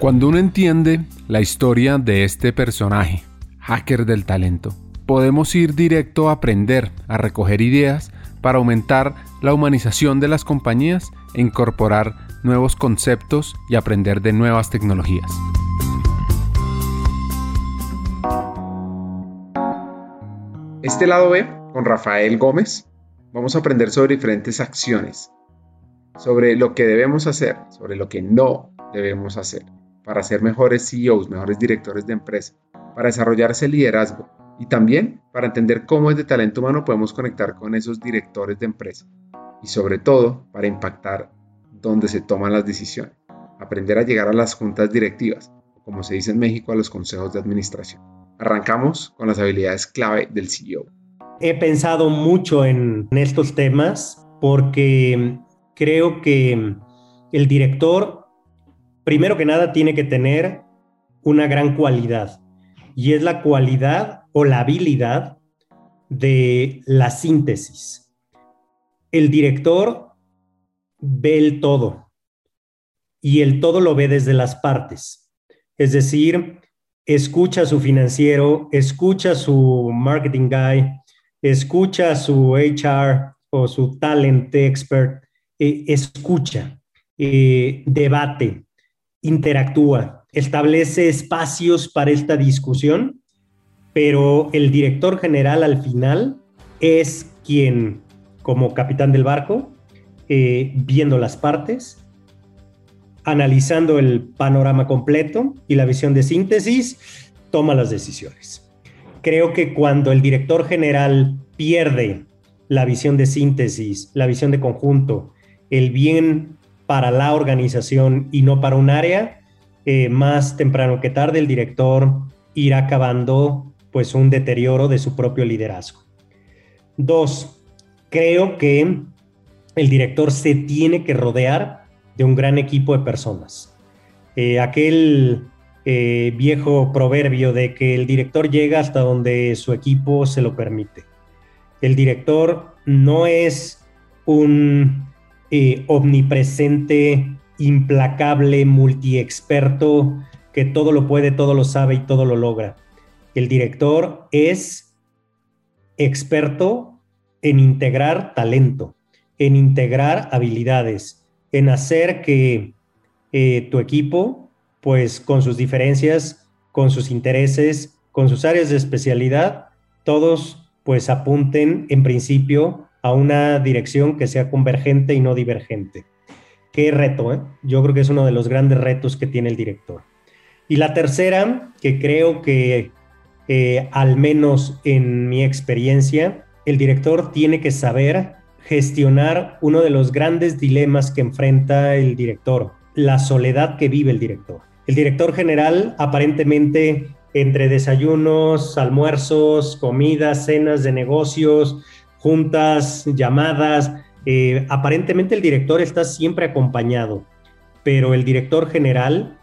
Cuando uno entiende la historia de este personaje, hacker del talento, podemos ir directo a aprender, a recoger ideas para aumentar la humanización de las compañías e incorporar nuevos conceptos y aprender de nuevas tecnologías. Este lado B, con Rafael Gómez, vamos a aprender sobre diferentes acciones, sobre lo que debemos hacer, sobre lo que no debemos hacer para ser mejores CEOs, mejores directores de empresa, para desarrollar ese liderazgo y también para entender cómo desde talento humano podemos conectar con esos directores de empresa y sobre todo para impactar donde se toman las decisiones, aprender a llegar a las juntas directivas, como se dice en México, a los consejos de administración. Arrancamos con las habilidades clave del CEO. He pensado mucho en estos temas porque creo que el director primero que nada tiene que tener una gran cualidad y es la cualidad o la habilidad de la síntesis. El director ve el todo y el todo lo ve desde las partes. Es decir, escucha a su financiero, escucha a su marketing guy, escucha a su HR o su talent expert, eh, escucha, eh, debate, interactúa, establece espacios para esta discusión, pero el director general al final es quien, como capitán del barco, eh, viendo las partes, analizando el panorama completo y la visión de síntesis, toma las decisiones. Creo que cuando el director general pierde la visión de síntesis, la visión de conjunto, el bien para la organización y no para un área, eh, más temprano que tarde el director irá acabando pues un deterioro de su propio liderazgo. Dos, creo que el director se tiene que rodear de un gran equipo de personas. Eh, aquel eh, viejo proverbio de que el director llega hasta donde su equipo se lo permite. El director no es un eh, omnipresente, implacable, multiexperto, que todo lo puede, todo lo sabe y todo lo logra. El director es experto en integrar talento, en integrar habilidades, en hacer que eh, tu equipo, pues con sus diferencias, con sus intereses, con sus áreas de especialidad, todos pues apunten en principio a una dirección que sea convergente y no divergente. Qué reto, ¿eh? Yo creo que es uno de los grandes retos que tiene el director. Y la tercera, que creo que eh, al menos en mi experiencia, el director tiene que saber gestionar uno de los grandes dilemas que enfrenta el director, la soledad que vive el director. El director general aparentemente entre desayunos, almuerzos, comidas, cenas de negocios, juntas, llamadas. Eh, aparentemente el director está siempre acompañado, pero el director general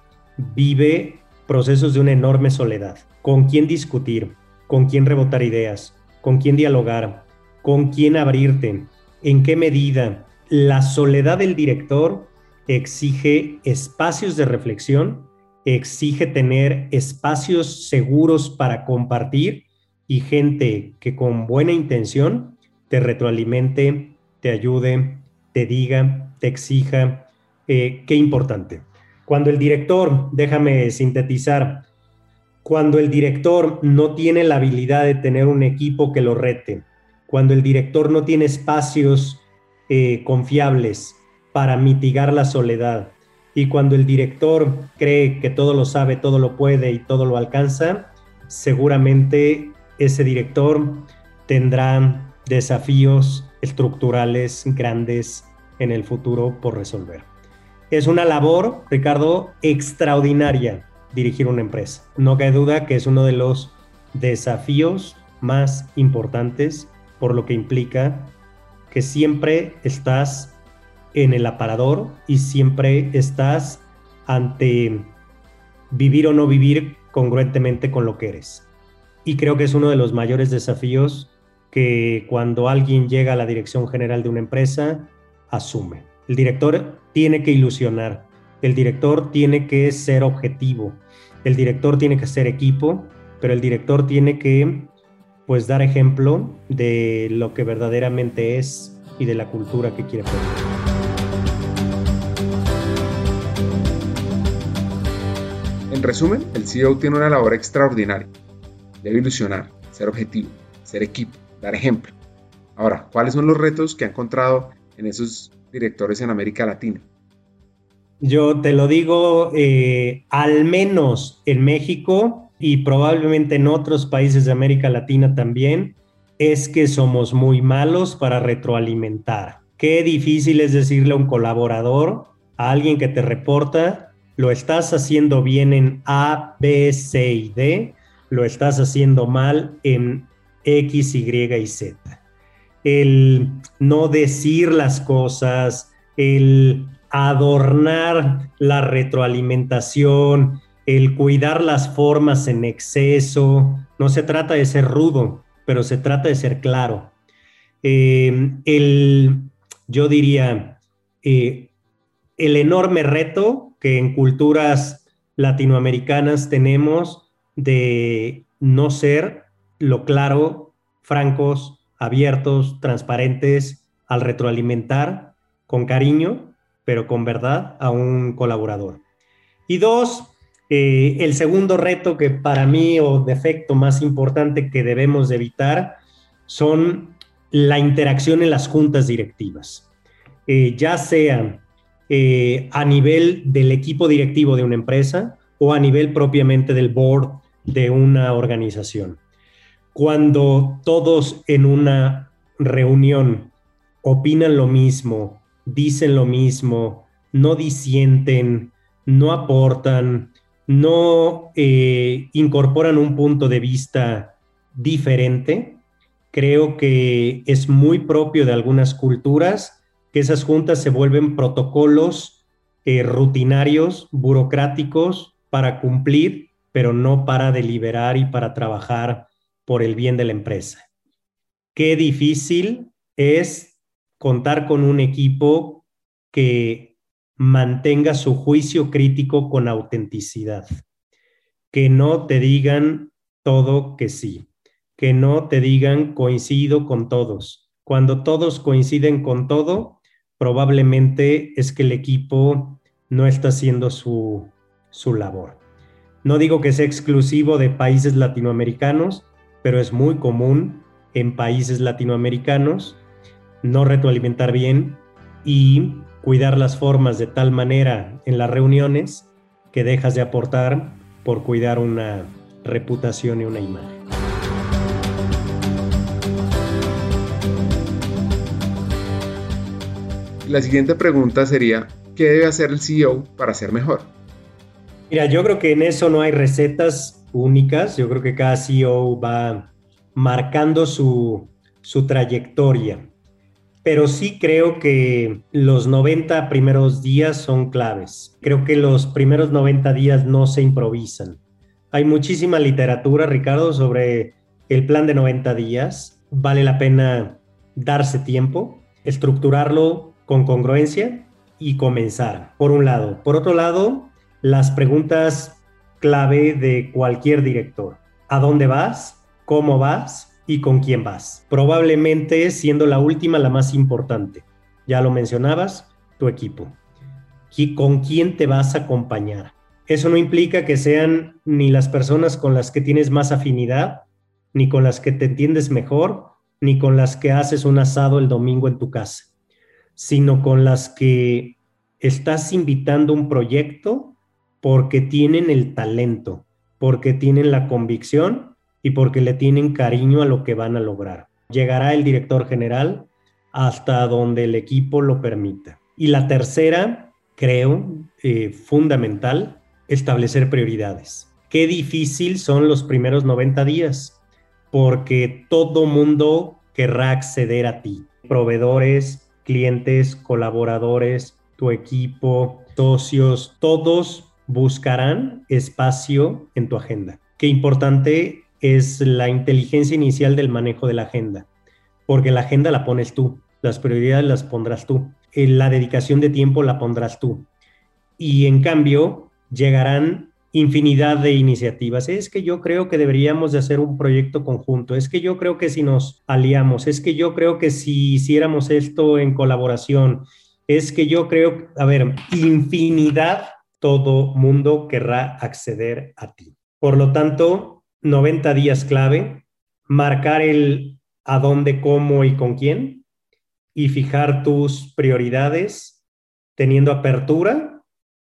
vive procesos de una enorme soledad. ¿Con quién discutir? ¿Con quién rebotar ideas? ¿Con quién dialogar? ¿Con quién abrirte? ¿En qué medida? La soledad del director exige espacios de reflexión, exige tener espacios seguros para compartir y gente que con buena intención te retroalimente, te ayude, te diga, te exija. Eh, qué importante. Cuando el director, déjame sintetizar, cuando el director no tiene la habilidad de tener un equipo que lo rete, cuando el director no tiene espacios eh, confiables para mitigar la soledad y cuando el director cree que todo lo sabe, todo lo puede y todo lo alcanza, seguramente ese director tendrá desafíos estructurales grandes en el futuro por resolver. Es una labor, Ricardo, extraordinaria dirigir una empresa. No cabe duda que es uno de los desafíos más importantes por lo que implica que siempre estás en el aparador y siempre estás ante vivir o no vivir congruentemente con lo que eres. Y creo que es uno de los mayores desafíos que cuando alguien llega a la dirección general de una empresa, asume. El director tiene que ilusionar, El director tiene que ser objetivo, el director tiene que ser equipo, pero el director tiene que pues dar ejemplo de lo que verdaderamente es y de la cultura que quiere poner. En resumen, el CEO tiene una labor extraordinaria. Debe ilusionar, ser objetivo, ser equipo, dar ejemplo. Ahora, ¿cuáles son los retos que ha encontrado en esos directores en América Latina? Yo te lo digo, eh, al menos en México y probablemente en otros países de América Latina también, es que somos muy malos para retroalimentar. Qué difícil es decirle a un colaborador, a alguien que te reporta, lo estás haciendo bien en A, B, C y D, lo estás haciendo mal en X, Y y Z. El no decir las cosas, el adornar la retroalimentación, el cuidar las formas en exceso, no se trata de ser rudo, pero se trata de ser claro. Eh, el, yo diría, eh, el enorme reto que en culturas latinoamericanas tenemos de no ser lo claro, francos, abiertos, transparentes al retroalimentar con cariño, pero con verdad a un colaborador. Y dos, eh, el segundo reto que para mí o defecto más importante que debemos evitar son la interacción en las juntas directivas, eh, ya sean eh, a nivel del equipo directivo de una empresa o a nivel propiamente del board de una organización. Cuando todos en una reunión opinan lo mismo, dicen lo mismo, no disienten, no aportan, no eh, incorporan un punto de vista diferente, creo que es muy propio de algunas culturas que esas juntas se vuelven protocolos eh, rutinarios, burocráticos, para cumplir, pero no para deliberar y para trabajar por el bien de la empresa. Qué difícil es contar con un equipo que mantenga su juicio crítico con autenticidad, que no te digan todo que sí, que no te digan coincido con todos. Cuando todos coinciden con todo, probablemente es que el equipo no está haciendo su, su labor. No digo que sea exclusivo de países latinoamericanos, pero es muy común en países latinoamericanos no retroalimentar bien y cuidar las formas de tal manera en las reuniones que dejas de aportar por cuidar una reputación y una imagen. La siguiente pregunta sería, ¿qué debe hacer el CEO para ser mejor? Mira, yo creo que en eso no hay recetas únicas, yo creo que cada CEO va marcando su, su trayectoria, pero sí creo que los 90 primeros días son claves. Creo que los primeros 90 días no se improvisan. Hay muchísima literatura, Ricardo, sobre el plan de 90 días. Vale la pena darse tiempo, estructurarlo con congruencia y comenzar, por un lado. Por otro lado, las preguntas clave de cualquier director. ¿A dónde vas? ¿Cómo vas? ¿Y con quién vas? Probablemente siendo la última la más importante. Ya lo mencionabas, tu equipo. ¿Con quién te vas a acompañar? Eso no implica que sean ni las personas con las que tienes más afinidad, ni con las que te entiendes mejor, ni con las que haces un asado el domingo en tu casa sino con las que estás invitando un proyecto porque tienen el talento, porque tienen la convicción y porque le tienen cariño a lo que van a lograr. Llegará el director general hasta donde el equipo lo permita. Y la tercera, creo, eh, fundamental, establecer prioridades. Qué difícil son los primeros 90 días, porque todo mundo querrá acceder a ti. Proveedores, clientes, colaboradores, tu equipo, socios, todos buscarán espacio en tu agenda. Qué importante es la inteligencia inicial del manejo de la agenda, porque la agenda la pones tú, las prioridades las pondrás tú, la dedicación de tiempo la pondrás tú. y en cambio llegarán infinidad de iniciativas. Es que yo creo que deberíamos de hacer un proyecto conjunto, es que yo creo que si nos aliamos, es que yo creo que si hiciéramos esto en colaboración, es que yo creo, a ver, infinidad, todo mundo querrá acceder a ti. Por lo tanto, 90 días clave, marcar el a dónde, cómo y con quién y fijar tus prioridades teniendo apertura,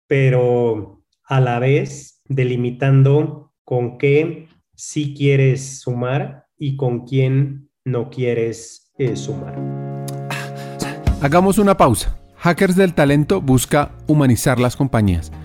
pero a la vez delimitando con qué sí quieres sumar y con quién no quieres eh, sumar. Hagamos una pausa. Hackers del Talento busca humanizar las compañías,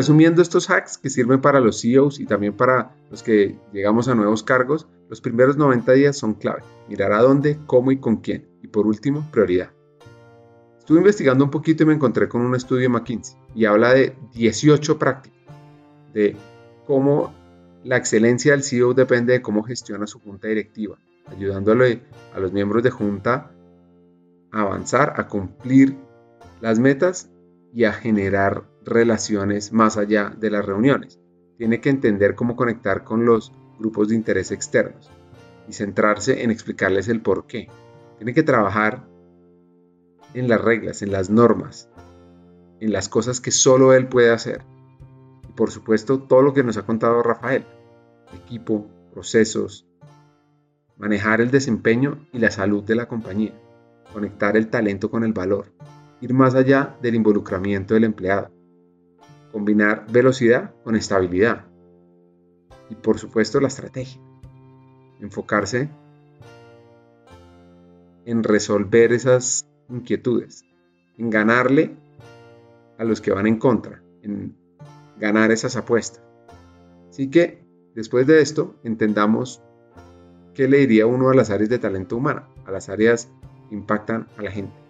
Resumiendo estos hacks que sirven para los CEOs y también para los que llegamos a nuevos cargos, los primeros 90 días son clave. Mirar a dónde, cómo y con quién. Y por último, prioridad. Estuve investigando un poquito y me encontré con un estudio de McKinsey y habla de 18 prácticas de cómo la excelencia del CEO depende de cómo gestiona su junta directiva, ayudándole a los miembros de junta a avanzar, a cumplir las metas y a generar relaciones más allá de las reuniones. Tiene que entender cómo conectar con los grupos de interés externos y centrarse en explicarles el por qué. Tiene que trabajar en las reglas, en las normas, en las cosas que solo él puede hacer. Y por supuesto, todo lo que nos ha contado Rafael, equipo, procesos, manejar el desempeño y la salud de la compañía, conectar el talento con el valor, ir más allá del involucramiento del empleado, combinar velocidad con estabilidad y por supuesto la estrategia, enfocarse en resolver esas inquietudes, en ganarle a los que van en contra, en ganar esas apuestas. Así que después de esto entendamos qué le diría uno a las áreas de talento humano, a las áreas que impactan a la gente.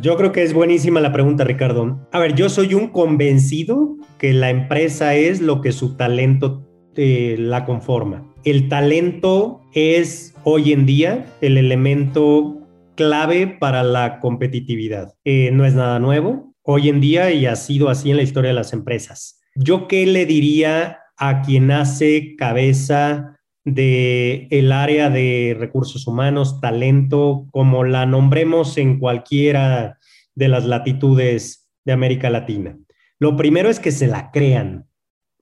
Yo creo que es buenísima la pregunta, Ricardo. A ver, yo soy un convencido que la empresa es lo que su talento eh, la conforma. El talento es hoy en día el elemento clave para la competitividad. Eh, no es nada nuevo hoy en día y ha sido así en la historia de las empresas. ¿Yo qué le diría a quien hace cabeza de el área de recursos humanos, talento, como la nombremos en cualquiera de las latitudes de América Latina. Lo primero es que se la crean,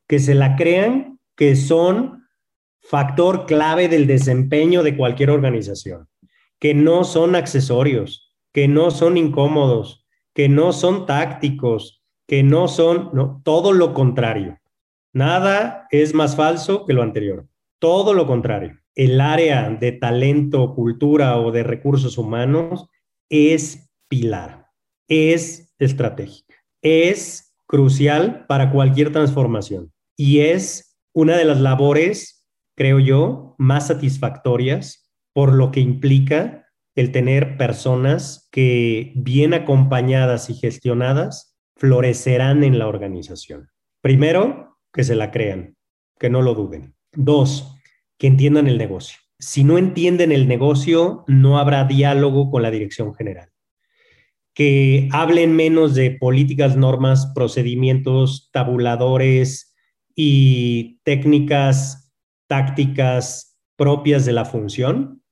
que se la crean que son factor clave del desempeño de cualquier organización, que no son accesorios, que no son incómodos, que no son tácticos, que no son, no, todo lo contrario. Nada es más falso que lo anterior. Todo lo contrario. El área de talento, cultura o de recursos humanos es pilar, es estratégica, es crucial para cualquier transformación y es una de las labores, creo yo, más satisfactorias por lo que implica el tener personas que bien acompañadas y gestionadas florecerán en la organización. Primero, que se la crean, que no lo duden. Dos, que entiendan el negocio. Si no entienden el negocio, no habrá diálogo con la dirección general. Que hablen menos de políticas, normas, procedimientos, tabuladores y técnicas, tácticas propias de la función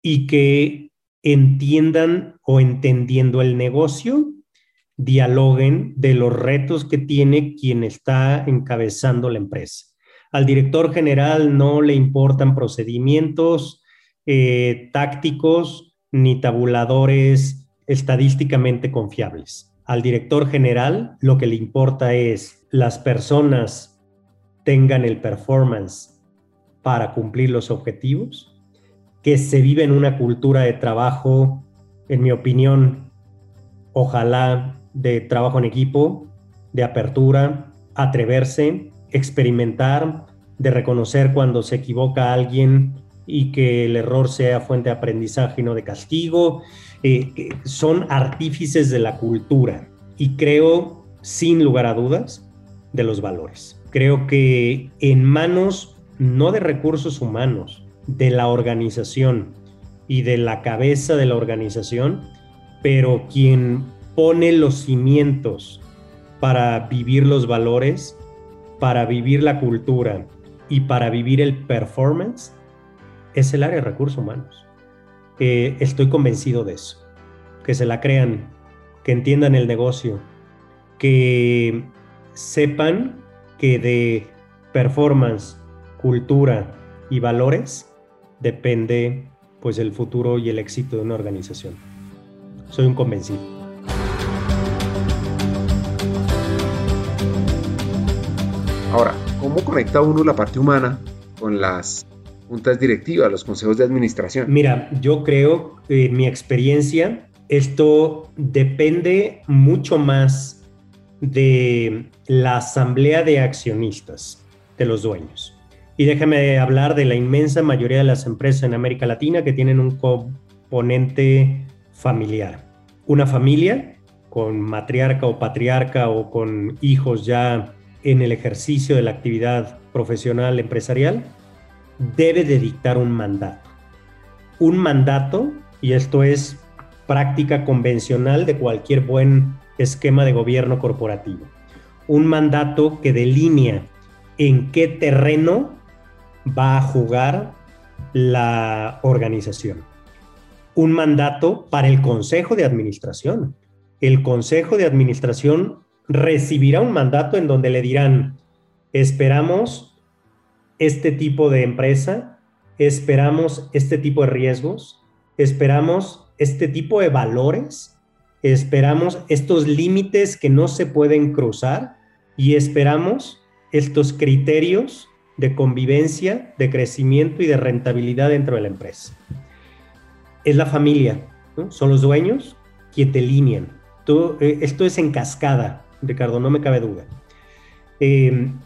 y que entiendan o entendiendo el negocio, dialoguen de los retos que tiene quien está encabezando la empresa al director general no le importan procedimientos eh, tácticos ni tabuladores estadísticamente confiables. Al director general lo que le importa es las personas tengan el performance para cumplir los objetivos, que se vive en una cultura de trabajo, en mi opinión, ojalá de trabajo en equipo, de apertura, atreverse, experimentar, de reconocer cuando se equivoca alguien y que el error sea fuente de aprendizaje y no de castigo. Eh, son artífices de la cultura y creo, sin lugar a dudas, de los valores. Creo que en manos no de recursos humanos, de la organización y de la cabeza de la organización, pero quien pone los cimientos para vivir los valores, para vivir la cultura y para vivir el performance, es el área de recursos humanos. Eh, estoy convencido de eso. Que se la crean, que entiendan el negocio, que sepan que de performance, cultura y valores depende pues el futuro y el éxito de una organización. Soy un convencido. ¿Cómo conecta uno la parte humana con las juntas directivas, los consejos de administración? Mira, yo creo, en mi experiencia, esto depende mucho más de la asamblea de accionistas, de los dueños. Y déjame hablar de la inmensa mayoría de las empresas en América Latina que tienen un componente familiar. Una familia con matriarca o patriarca o con hijos ya en el ejercicio de la actividad profesional empresarial debe de dictar un mandato. Un mandato, y esto es práctica convencional de cualquier buen esquema de gobierno corporativo. Un mandato que delinea en qué terreno va a jugar la organización. Un mandato para el Consejo de Administración. El Consejo de Administración recibirá un mandato en donde le dirán, esperamos este tipo de empresa, esperamos este tipo de riesgos, esperamos este tipo de valores, esperamos estos límites que no se pueden cruzar y esperamos estos criterios de convivencia, de crecimiento y de rentabilidad dentro de la empresa. Es la familia, son los dueños quienes te linean. Eh, esto es en cascada, Ricardo, no me cabe duda. Em,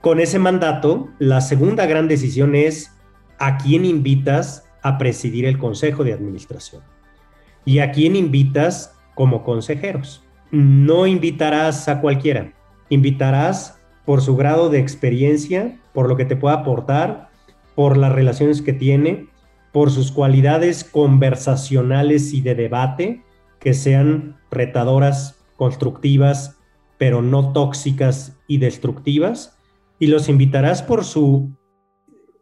con ese mandato, la segunda gran decisión es a quién invitas a presidir el Consejo de Administración y a quién invitas como consejeros. No invitarás a cualquiera, invitarás por su grado de experiencia, por lo que te pueda aportar, por las relaciones que tiene, por sus cualidades conversacionales y de debate, que sean retadoras constructivas, pero no tóxicas y destructivas, y los invitarás por su,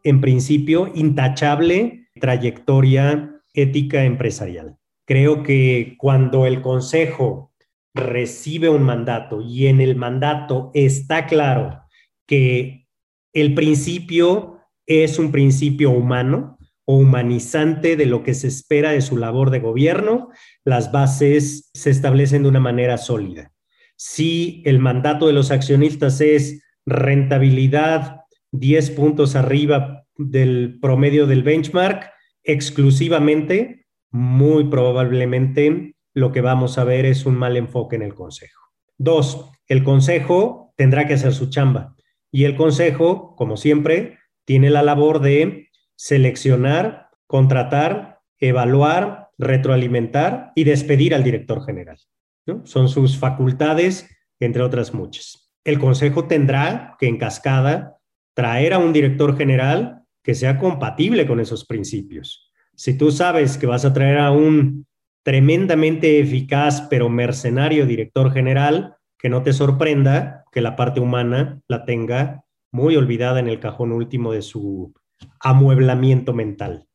en principio, intachable trayectoria ética empresarial. Creo que cuando el Consejo recibe un mandato y en el mandato está claro que el principio es un principio humano humanizante de lo que se espera de su labor de gobierno, las bases se establecen de una manera sólida. Si el mandato de los accionistas es rentabilidad 10 puntos arriba del promedio del benchmark, exclusivamente, muy probablemente lo que vamos a ver es un mal enfoque en el consejo. Dos, el consejo tendrá que hacer su chamba y el consejo, como siempre, tiene la labor de seleccionar, contratar, evaluar retroalimentar y despedir al director general. Son sus facultades, entre otras muchas. El Consejo tendrá que en cascada traer a un director general que sea compatible con esos principios. Si tú sabes que vas a traer a un tremendamente eficaz pero mercenario director general, que no te sorprenda que la parte humana la tenga muy olvidada en el cajón último de su amueblamiento mental.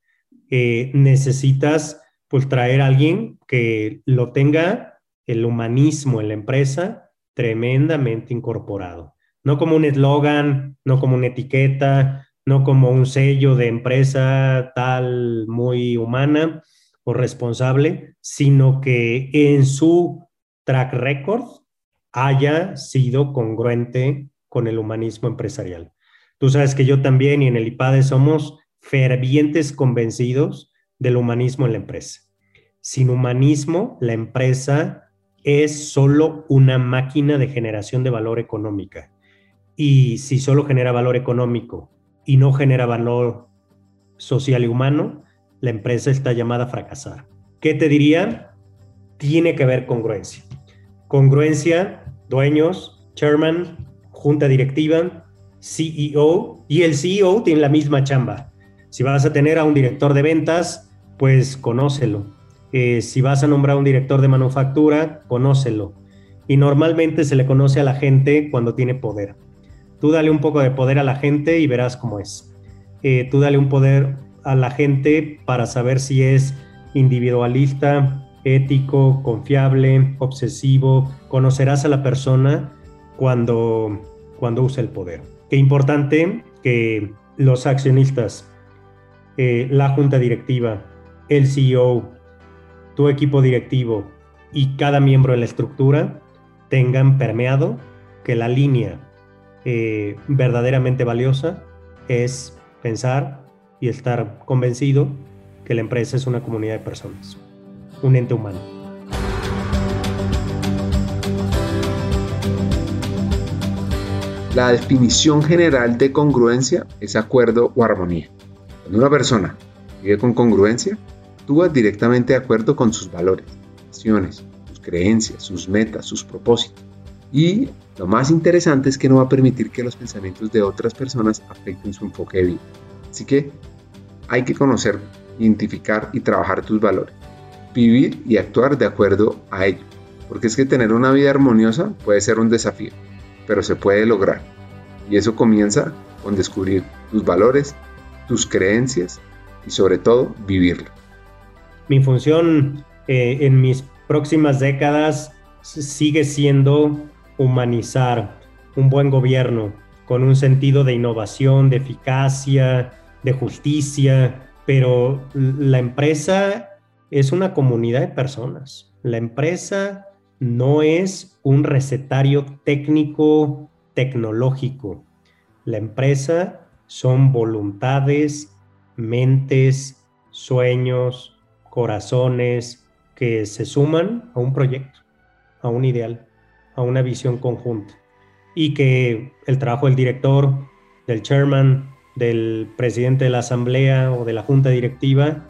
Eh, necesitas pues traer a alguien que lo tenga el humanismo en la empresa tremendamente incorporado. No como un eslogan, no como una etiqueta, no como un sello de empresa tal muy humana o responsable, sino que en su track record haya sido congruente con el humanismo empresarial. Tú sabes que yo también y en el IPADE somos fervientes convencidos del humanismo en la empresa. Sin humanismo, la empresa es solo una máquina de generación de valor económica. Y si solo genera valor económico y no genera valor social y humano, la empresa está llamada a fracasar. ¿Qué te diría? Tiene que haber congruencia. Congruencia, dueños, chairman, junta directiva, CEO, y el CEO tiene la misma chamba. Si vas a tener a un director de ventas, pues conócelo. Eh, si vas a nombrar a un director de manufactura, conócelo. Y normalmente se le conoce a la gente cuando tiene poder. Tú dale un poco de poder a la gente y verás cómo es. Eh, tú dale un poder a la gente para saber si es individualista, ético, confiable, obsesivo. Conocerás a la persona cuando, cuando usa el poder. Qué importante que los accionistas, eh, la junta directiva, el CEO, tu equipo directivo y cada miembro de la estructura tengan permeado que la línea eh, verdaderamente valiosa es pensar y estar convencido que la empresa es una comunidad de personas, un ente humano. La definición general de congruencia es acuerdo o armonía. Cuando una persona vive con congruencia, actúa directamente de acuerdo con sus valores, acciones, sus creencias, sus metas, sus propósitos. Y lo más interesante es que no va a permitir que los pensamientos de otras personas afecten su enfoque de vida. Así que hay que conocer, identificar y trabajar tus valores. Vivir y actuar de acuerdo a ellos. Porque es que tener una vida armoniosa puede ser un desafío, pero se puede lograr. Y eso comienza con descubrir tus valores, tus creencias y sobre todo vivirlo. Mi función eh, en mis próximas décadas sigue siendo humanizar un buen gobierno con un sentido de innovación, de eficacia, de justicia, pero la empresa es una comunidad de personas. La empresa no es un recetario técnico tecnológico. La empresa son voluntades, mentes, sueños, corazones que se suman a un proyecto, a un ideal, a una visión conjunta. Y que el trabajo del director, del chairman, del presidente de la asamblea o de la junta directiva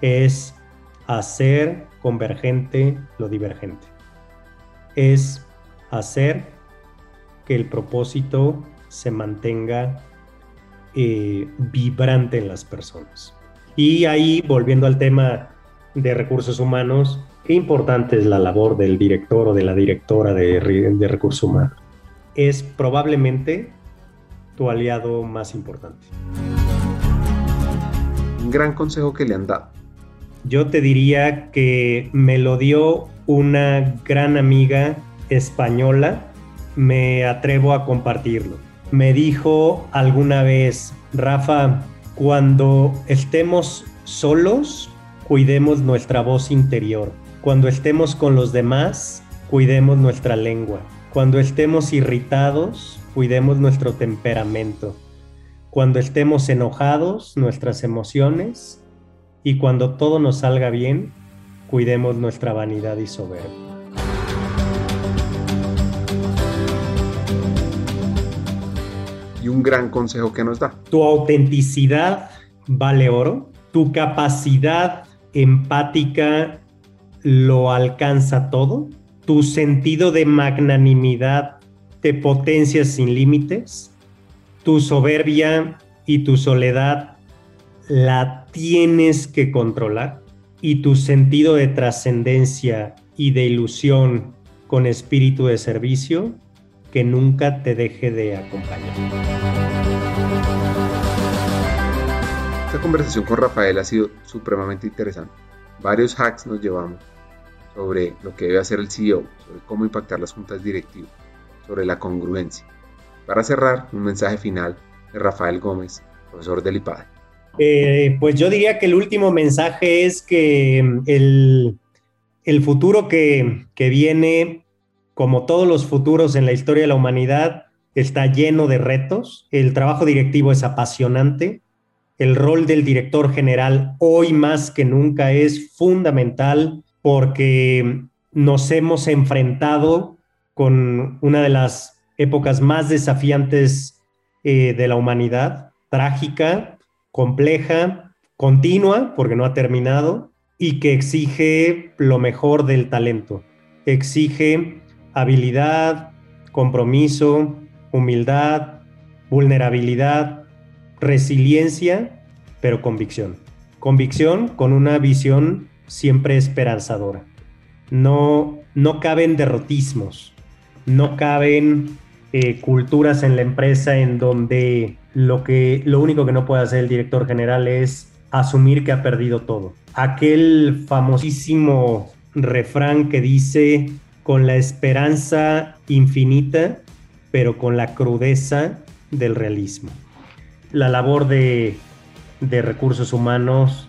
es hacer convergente lo divergente. Es hacer que el propósito se mantenga eh, vibrante en las personas. Y ahí, volviendo al tema de recursos humanos, qué importante es la labor del director o de la directora de, de recursos humanos. Es probablemente tu aliado más importante. Un gran consejo que le han dado. Yo te diría que me lo dio una gran amiga española, me atrevo a compartirlo. Me dijo alguna vez, Rafa, cuando estemos solos, cuidemos nuestra voz interior. Cuando estemos con los demás, cuidemos nuestra lengua. Cuando estemos irritados, cuidemos nuestro temperamento. Cuando estemos enojados, nuestras emociones. Y cuando todo nos salga bien, cuidemos nuestra vanidad y soberbia. Y un gran consejo que nos da. Tu autenticidad vale oro. Tu capacidad empática lo alcanza todo. Tu sentido de magnanimidad te potencias sin límites, tu soberbia y tu soledad la tienes que controlar y tu sentido de trascendencia y de ilusión con espíritu de servicio que nunca te deje de acompañar. Esta conversación con Rafael ha sido supremamente interesante. Varios hacks nos llevamos sobre lo que debe hacer el CEO, sobre cómo impactar las juntas directivas sobre la congruencia. Para cerrar, un mensaje final de Rafael Gómez, profesor del IPAD. Eh, pues yo diría que el último mensaje es que mm, el, el futuro que, que viene, como todos los futuros en la historia de la humanidad, está lleno de retos. El trabajo directivo es apasionante, el rol del director general hoy más que nunca es fundamental porque nos hemos enfrentado con una de las épocas más desafiantes eh, de la humanidad, trágica, compleja, continua, porque no ha terminado, y que exige lo mejor del talento. Exige habilidad, compromiso, humildad, vulnerabilidad, resiliencia, pero convicción. Convicción con una visión siempre esperanzadora. No, no caben derrotismos, no caben eh, culturas en la empresa en donde lo, que, lo único que no puede hacer el director general es asumir que ha perdido todo. Aquel famosísimo refrán que dice, con la esperanza infinita, pero con la crudeza del realismo. La labor de, de recursos humanos,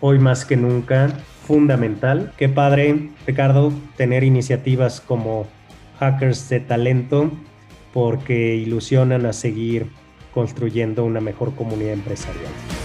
hoy más que nunca, fundamental. Qué padre, Ricardo, tener iniciativas como Hackers de Talento, porque ilusionan a seguir construyendo una mejor comunidad empresarial.